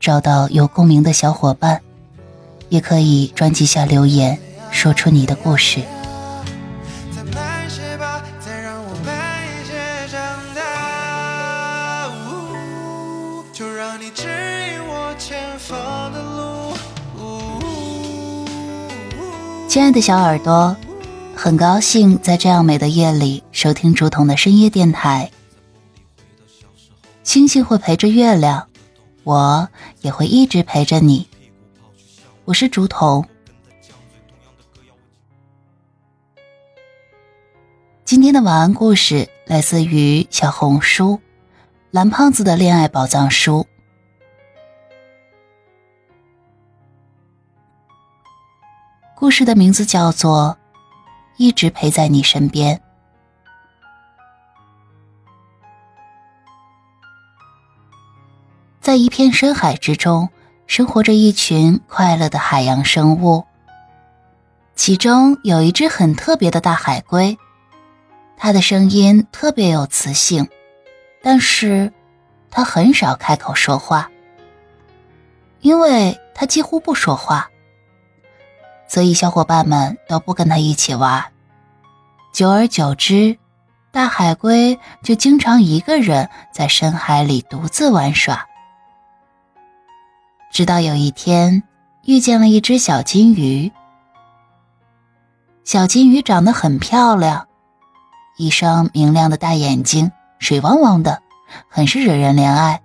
找到有共鸣的小伙伴，也可以专辑下留言，说出你的故事。亲爱的小耳朵。很高兴在这样美的夜里收听竹筒的深夜电台。星星会陪着月亮，我也会一直陪着你。我是竹筒。今天的晚安故事来自于小红书“蓝胖子的恋爱宝藏书”。故事的名字叫做。一直陪在你身边。在一片深海之中，生活着一群快乐的海洋生物。其中有一只很特别的大海龟，它的声音特别有磁性，但是它很少开口说话，因为它几乎不说话。所以，小伙伴们都不跟他一起玩。久而久之，大海龟就经常一个人在深海里独自玩耍。直到有一天，遇见了一只小金鱼。小金鱼长得很漂亮，一双明亮的大眼睛，水汪汪的，很是惹人怜爱。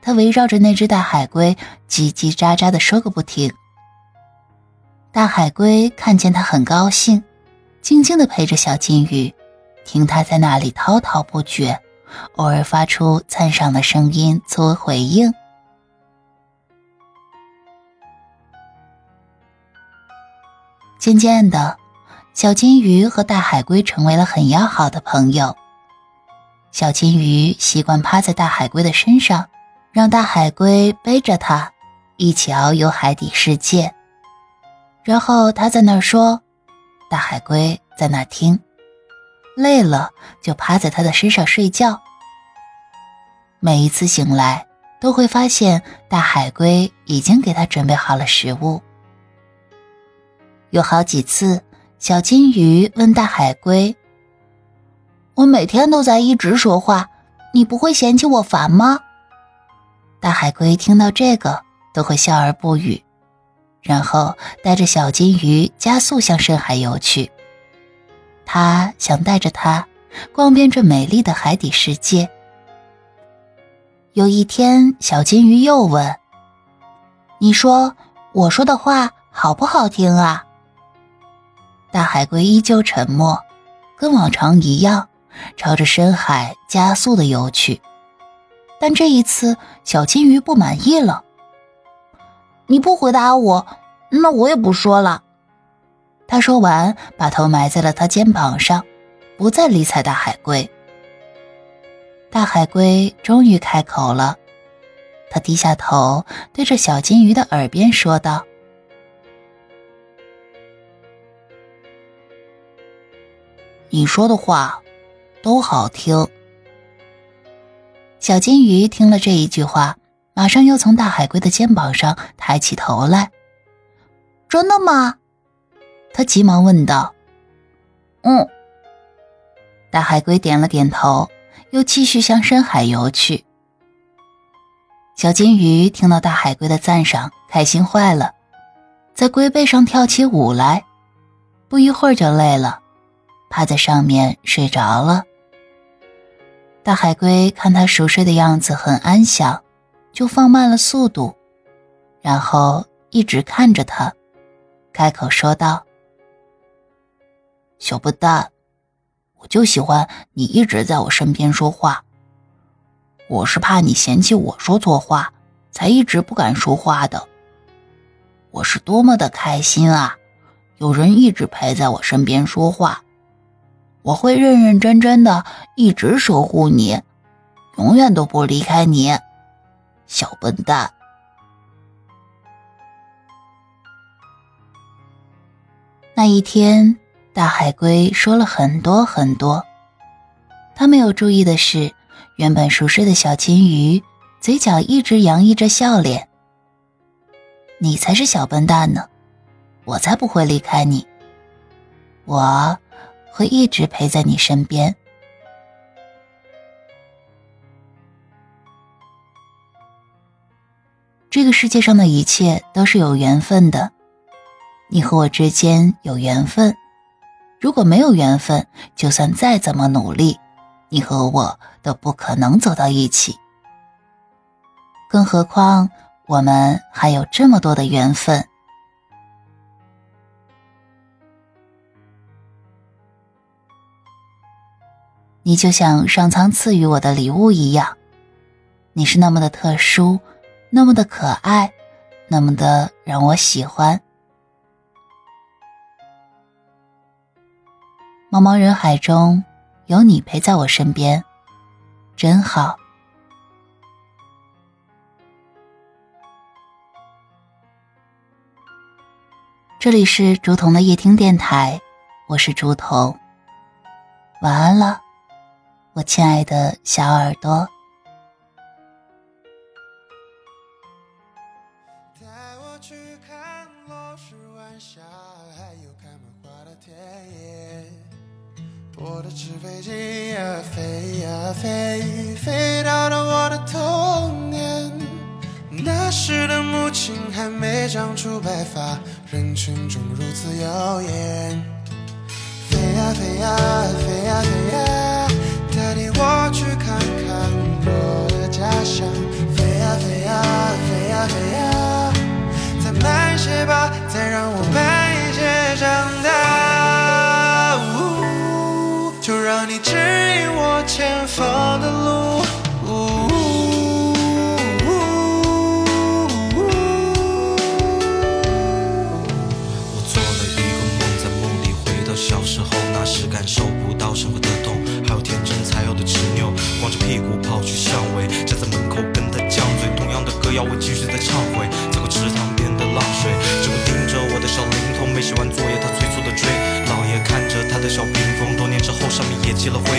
它围绕着那只大海龟，叽叽喳喳的说个不停。大海龟看见它很高兴，静静的陪着小金鱼，听它在那里滔滔不绝，偶尔发出赞赏的声音作为回应。渐渐的，小金鱼和大海龟成为了很要好的朋友。小金鱼习惯趴在大海龟的身上，让大海龟背着它，一起遨游海底世界。然后他在那儿说，大海龟在那听，累了就趴在他的身上睡觉。每一次醒来，都会发现大海龟已经给他准备好了食物。有好几次，小金鱼问大海龟：“我每天都在一直说话，你不会嫌弃我烦吗？”大海龟听到这个，都会笑而不语。然后带着小金鱼加速向深海游去。他想带着它逛遍这美丽的海底世界。有一天，小金鱼又问：“你说我说的话好不好听啊？”大海龟依旧沉默，跟往常一样，朝着深海加速的游去。但这一次，小金鱼不满意了。你不回答我，那我也不说了。他说完，把头埋在了他肩膀上，不再理睬大海龟。大海龟终于开口了，他低下头，对着小金鱼的耳边说道：“你说的话都好听。”小金鱼听了这一句话。马上又从大海龟的肩膀上抬起头来。真的吗？他急忙问道。嗯。大海龟点了点头，又继续向深海游去。小金鱼听到大海龟的赞赏，开心坏了，在龟背上跳起舞来。不一会儿就累了，趴在上面睡着了。大海龟看它熟睡的样子，很安详。就放慢了速度，然后一直看着他，开口说道：“小笨蛋，我就喜欢你一直在我身边说话。我是怕你嫌弃我说错话，才一直不敢说话的。我是多么的开心啊！有人一直陪在我身边说话，我会认认真真的一直守护你，永远都不离开你，小笨蛋。那一天，大海龟说了很多很多。他没有注意的是，原本熟睡的小金鱼嘴角一直洋溢着笑脸。你才是小笨蛋呢，我才不会离开你，我会一直陪在你身边。这个世界上的一切都是有缘分的。你和我之间有缘分，如果没有缘分，就算再怎么努力，你和我都不可能走到一起。更何况我们还有这么多的缘分。你就像上苍赐予我的礼物一样，你是那么的特殊，那么的可爱，那么的让我喜欢。茫茫人海中，有你陪在我身边，真好。这里是竹筒的夜听电台，我是竹筒。晚安了，我亲爱的小耳朵。带我去看落日晚霞，还有开满花的田野。我的纸飞机呀，飞呀飞，飞到了我的童年。那时的母亲还没长出白发，人群中如此耀眼。感受不到生活的痛，还有天真才有的执拗。光着屁股跑去巷尾，站在门口跟他犟嘴，同样的歌谣我继续在唱回。走过池塘边的浪水，只会盯着我的小灵通，没写完作业他催促的追。姥爷看着他的小屏风，多年之后上面也积了灰，